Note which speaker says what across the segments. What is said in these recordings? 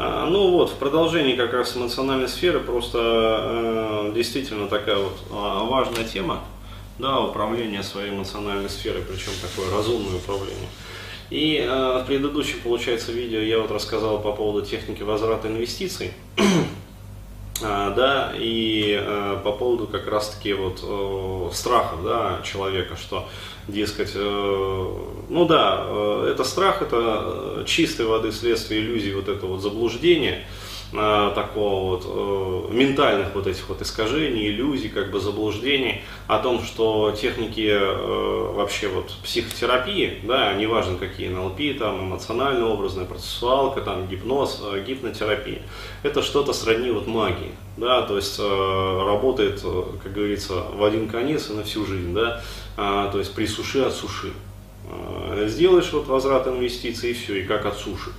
Speaker 1: А, ну вот, в продолжении как раз эмоциональной сферы просто э, действительно такая вот а, важная тема, да, управление своей эмоциональной сферой, причем такое разумное управление. И э, в предыдущем, получается, видео я вот рассказал по поводу техники возврата инвестиций. А, да, и э, по поводу как раз-таки вот э, страхов, да, человека, что, дескать, э, ну да, э, это страх, это чистой воды следствие иллюзии вот этого вот заблуждения, э, такого вот э, ментальных вот этих вот искажений, иллюзий, как бы заблуждений о том, что техники э, вообще вот психотерапии, да, неважно какие НЛП, там эмоционально-образная процессуалка, там гипноз, э, гипнотерапия, это что-то сродни вот магии, да, то есть э, работает, э, как говорится, в один конец и на всю жизнь, да, э, то есть при суши от суши. Э, сделаешь вот возврат инвестиций и все, и как от суши.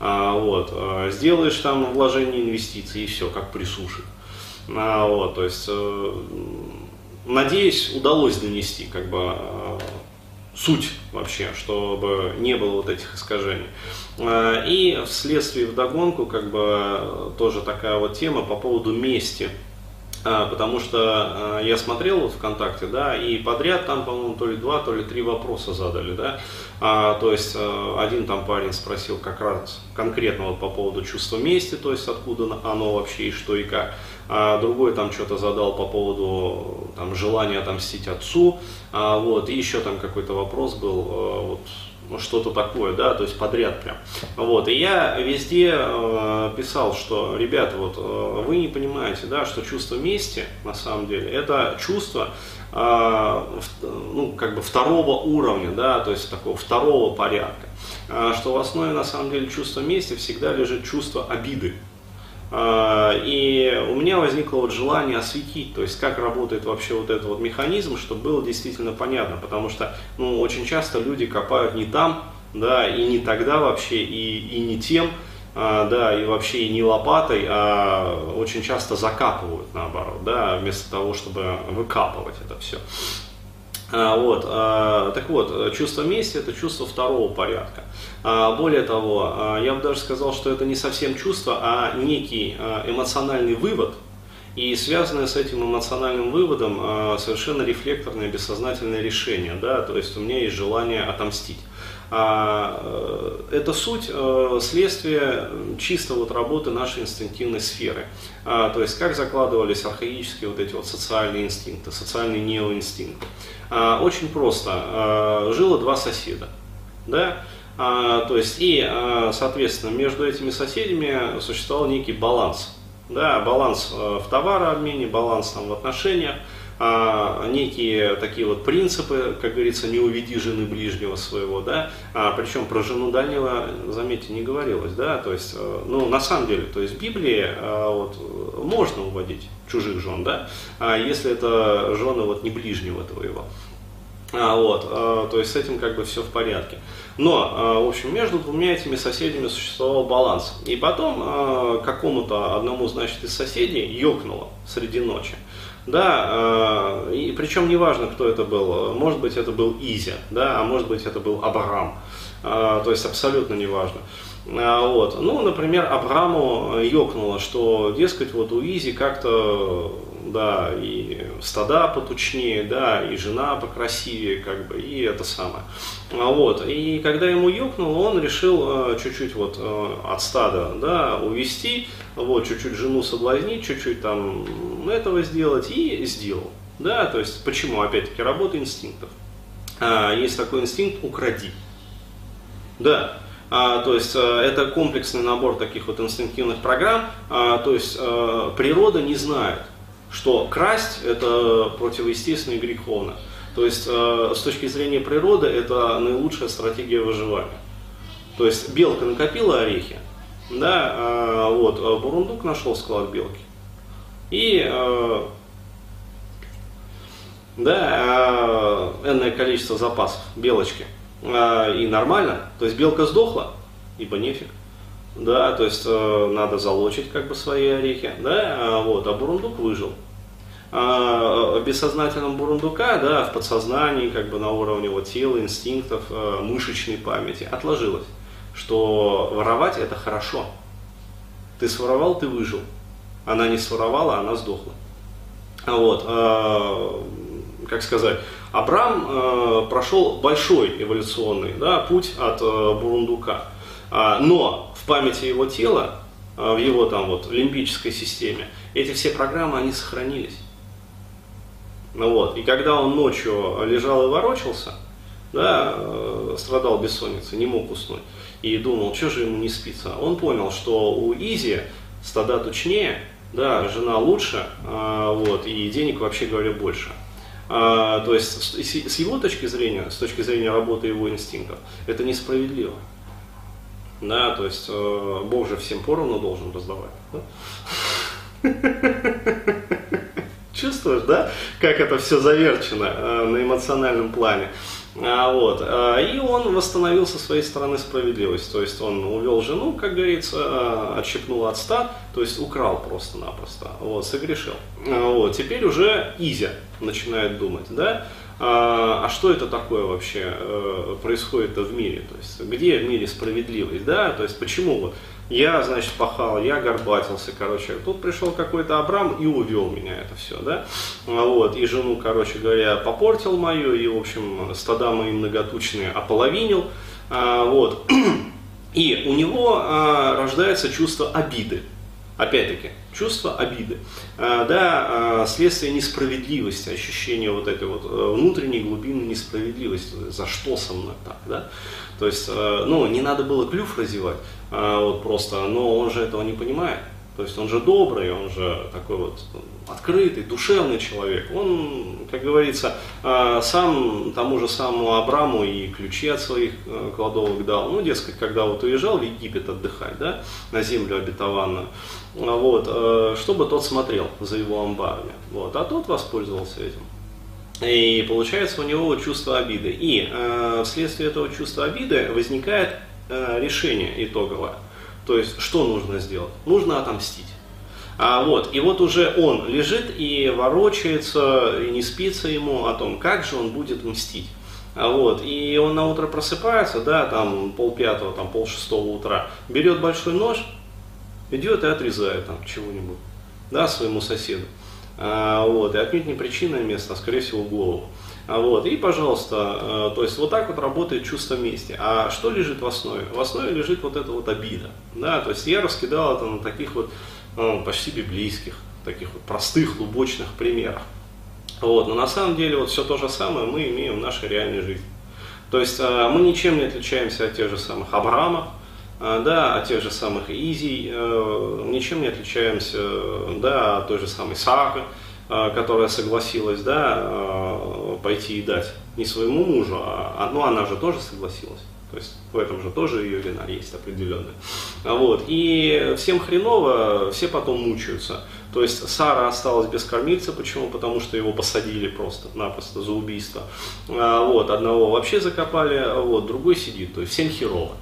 Speaker 1: А, вот, а, сделаешь там вложение инвестиций и все, как при суше. А, вот, то есть, э, надеюсь, удалось донести как бы э, суть вообще, чтобы не было вот этих искажений. И вследствие вдогонку, как бы, тоже такая вот тема по поводу мести а, потому что а, я смотрел вот ВКонтакте, да, и подряд там, по-моему, то ли два, то ли три вопроса задали, да, а, то есть а, один там парень спросил как раз конкретно вот по поводу чувства мести, то есть откуда оно вообще и что и как, а другой там что-то задал по поводу там желания отомстить отцу, а, вот, и еще там какой-то вопрос был, а, вот, что-то такое, да, то есть подряд прям. Вот, и я везде э, писал, что, ребята, вот э, вы не понимаете, да, что чувство мести, на самом деле, это чувство, э, ну, как бы второго уровня, да, то есть такого второго порядка, э, что в основе, на самом деле, чувства мести всегда лежит чувство обиды, и у меня возникло вот желание осветить, то есть как работает вообще вот этот вот механизм, чтобы было действительно понятно, потому что ну, очень часто люди копают не там, да, и не тогда вообще, и, и не тем, а, да, и вообще и не лопатой, а очень часто закапывают наоборот, да, вместо того, чтобы выкапывать это все. А, вот, а, так вот, чувство мести это чувство второго порядка. А, более того, я бы даже сказал, что это не совсем чувство, а некий эмоциональный вывод, и связанное с этим эмоциональным выводом совершенно рефлекторное бессознательное решение, да, то есть у меня есть желание отомстить. Э, это суть э, следствия чисто вот работы нашей инстинктивной сферы. То есть как закладывались архаические вот эти вот социальные инстинкты, социальные неоинстинкты. А, очень просто. А, жило два соседа. Да? А, то есть и, соответственно, между этими соседями существовал некий баланс. Да, баланс в товарообмене, баланс там, в отношениях, некие такие вот принципы, как говорится, не уведи жены ближнего своего, да, а, причем про жену дальнего, заметьте, не говорилось, да, то есть, э, ну, на самом деле, то есть в Библии вот, можно уводить чужих жен, да, если это жены вот не ближнего твоего. А, вот, а, то есть с этим как бы все в порядке. Но, а, в общем, между двумя этими соседями существовал баланс. И потом а, какому-то одному, значит, из соседей ёкнуло среди ночи. Да, а, и причем неважно, кто это был. Может быть, это был Изя, да, а может быть, это был Абрам. А, то есть абсолютно неважно. А, вот. Ну, например, Абраму ёкнуло, что, дескать, вот у Изи как-то да, и стада потучнее, да, и жена покрасивее, как бы, и это самое. А вот, и когда ему ёкнуло, он решил э, чуть-чуть вот э, от стада, да, увести, вот, чуть-чуть жену соблазнить, чуть-чуть там этого сделать, и сделал, да, то есть, почему, опять-таки, работа инстинктов. А, есть такой инстинкт «укради», да, а, то есть а, это комплексный набор таких вот инстинктивных программ, а, то есть а, природа не знает, что красть это противоестественно и греховно. То есть э, с точки зрения природы это наилучшая стратегия выживания. То есть белка накопила орехи, да, э, вот, а бурундук нашел склад белки. И э, да, э, энное количество запасов белочки. Э, и нормально. То есть белка сдохла, ибо нефиг да, то есть э, надо залочить как бы свои орехи, да, а, вот, а бурундук выжил. А, бессознательном бурундука, да, в подсознании, как бы на уровне вот тела, инстинктов, э, мышечной памяти отложилось, что воровать это хорошо. Ты своровал, ты выжил. Она не своровала, она сдохла. Вот, э, как сказать, Абрам э, прошел большой эволюционный да, путь от э, Бурундука. А, но в памяти его тела, в его там вот лимбической системе, эти все программы, они сохранились. Ну вот, и когда он ночью лежал и ворочался, да, страдал бессонницей, не мог уснуть, и думал, что же ему не спится, он понял, что у Изи стада тучнее, да, жена лучше, а, вот, и денег, вообще говоря, больше. А, то есть с его точки зрения, с точки зрения работы его инстинктов, это несправедливо. Да, то есть э, Бог же всем поровну должен раздавать. Да? Чувствуешь, да, как это все заверчено э, на эмоциональном плане? А, вот. А, и он восстановил со своей стороны справедливость. То есть он увел жену, как говорится, а, отщепнул от ста, то есть украл просто-напросто. Вот, согрешил. Вот. Теперь уже Изя начинает думать, да, а, а что это такое вообще э, происходит в мире? То есть где в мире справедливость, да? То есть почему вот я, значит, пахал, я горбатился, короче. Тут пришел какой-то Абрам и увел меня это все, да. Вот, и жену, короче говоря, попортил мою, и, в общем, стада мои многотучные ополовинил. А, вот. И у него а, рождается чувство обиды. Опять-таки, чувство обиды, а, да, а, следствие несправедливости, ощущение вот этой вот э, внутренней глубины несправедливости, за что со мной так, да, то есть, э, ну, не надо было клюв разевать, а, вот просто, но он же этого не понимает. То есть он же добрый, он же такой вот открытый, душевный человек. Он, как говорится, а, сам тому же самому Абраму и ключи от своих э, кладовок дал. Ну, дескать, когда вот уезжал в Египет отдыхать, да, на землю обетованную, вот, э, чтобы тот смотрел за его амбарами. Вот, а тот воспользовался этим. И получается у него чувство обиды. И э, вследствие этого чувства обиды возникает э, решение итоговое. То есть, что нужно сделать? Нужно отомстить. А вот, и вот уже он лежит и ворочается, и не спится ему о том, как же он будет мстить. А вот, и он на утро просыпается, да, там пол пятого, там пол шестого утра, берет большой нож, идет и отрезает там чего-нибудь, да, своему соседу. А, вот, и отнюдь не причинное место, а скорее всего голову. А, вот, и, пожалуйста, э, то есть вот так вот работает чувство мести. А что лежит в основе? В основе лежит вот эта вот обида. Да, то есть я раскидал это на таких вот ну, почти библейских, таких вот простых, лубочных примерах. Вот, но на самом деле вот все то же самое мы имеем в нашей реальной жизни. То есть э, мы ничем не отличаемся от тех же самых Авраама, а, да, от тех же самых Изи, э, ничем не отличаемся, да, от той же самой Сары, которая согласилась, да, э, пойти и дать не своему мужу, а, ну, она же тоже согласилась. То есть в этом же тоже ее вина есть определенная. Вот. И всем хреново, все потом мучаются. То есть Сара осталась без кормильца, почему? Потому что его посадили просто-напросто за убийство. А, вот, одного вообще закопали, вот, другой сидит. То есть всем херово.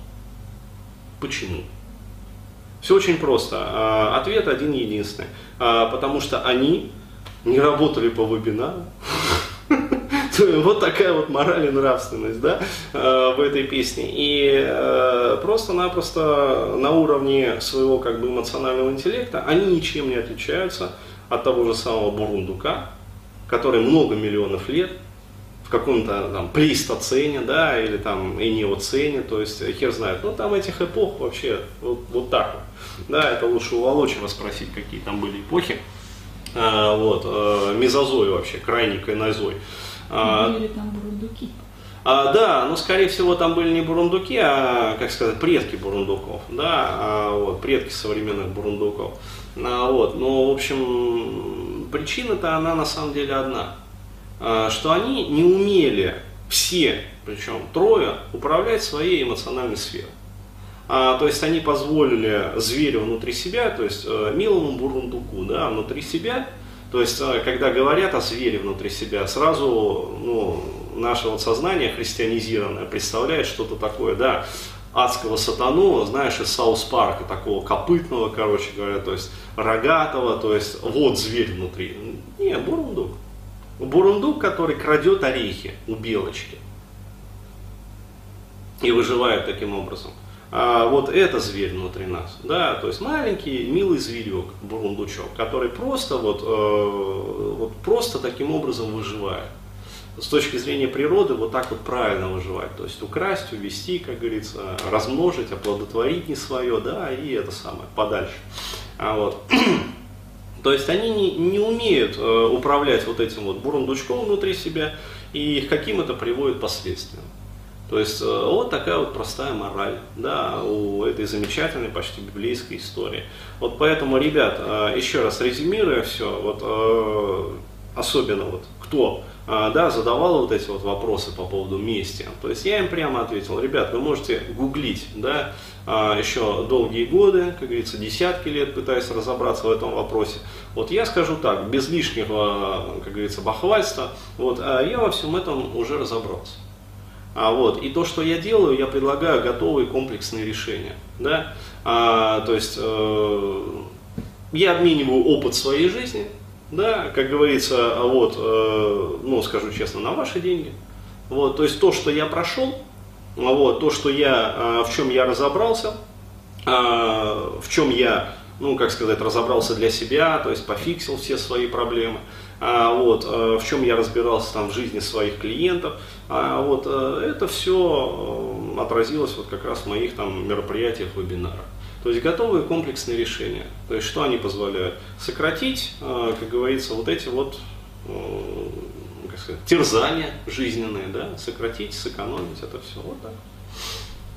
Speaker 1: Почему? Все очень просто. А, ответ один единственный. А, потому что они не работали по вебинару. Вот такая вот мораль и нравственность да, а, в этой песне. И просто-напросто на уровне своего как бы эмоционального интеллекта они ничем не отличаются от того же самого Бурундука, который много миллионов лет каком-то там плейстоцене, да, или там и неоцене, то есть хер знает. Ну там этих эпох вообще вот, вот так вот. Да, это лучше у Волочева спросить, какие там были эпохи. А, вот, а, мезозой вообще, крайний кайнозой.
Speaker 2: А, были там бурундуки.
Speaker 1: А, да, но скорее всего там были не бурундуки, а, как сказать, предки бурундуков, да, а, вот, предки современных бурундуков. А, вот, но, в общем, причина-то она на самом деле одна. А, что они не умели все, причем трое, управлять своей эмоциональной сферой. А, то есть они позволили зверю внутри себя, то есть э, милому бурундуку, да, внутри себя, то есть э, когда говорят о звере внутри себя, сразу ну, наше вот сознание христианизированное представляет что-то такое, да, адского сатану, знаешь, из Саус Парка, такого копытного, короче говоря, то есть рогатого, то есть вот зверь внутри. Не, бурундук. Бурундук, который крадет орехи у белочки и выживает таким образом. А, вот это зверь внутри нас, да, то есть маленький милый зверек, бурундучок, который просто вот, э, вот просто таким образом выживает. С точки зрения природы вот так вот правильно выживать, то есть украсть, увести, как говорится, размножить, оплодотворить не свое, да, и это самое, подальше. А вот. То есть они не, не умеют э, управлять вот этим вот бурундучком внутри себя, и каким это приводит последствиям. То есть э, вот такая вот простая мораль да, у этой замечательной, почти библейской истории. Вот поэтому, ребят, э, еще раз резюмируя все, вот э, особенно вот кто да, задавал вот эти вот вопросы по поводу мести. То есть я им прямо ответил, ребят, вы можете гуглить, да, еще долгие годы, как говорится, десятки лет пытаясь разобраться в этом вопросе. Вот я скажу так, без лишнего, как говорится, бахвальства, вот, я во всем этом уже разобрался. А, вот, и то, что я делаю, я предлагаю готовые комплексные решения. Да? А, то есть э, я обмениваю опыт своей жизни, да, как говорится, вот, э, ну, скажу честно, на ваши деньги. Вот, то есть то, что я прошел, вот, то, что я, э, в чем я разобрался, э, в чем я, ну, как сказать, разобрался для себя, то есть пофиксил все свои проблемы, а, вот, э, в чем я разбирался там в жизни своих клиентов, а, вот, э, это все э, отразилось вот как раз в моих там мероприятиях, вебинарах. То есть готовые комплексные решения. То есть что они позволяют? Сократить, как говорится, вот эти вот как сказать, терзания жизненные, да, сократить, сэкономить это все. Вот так.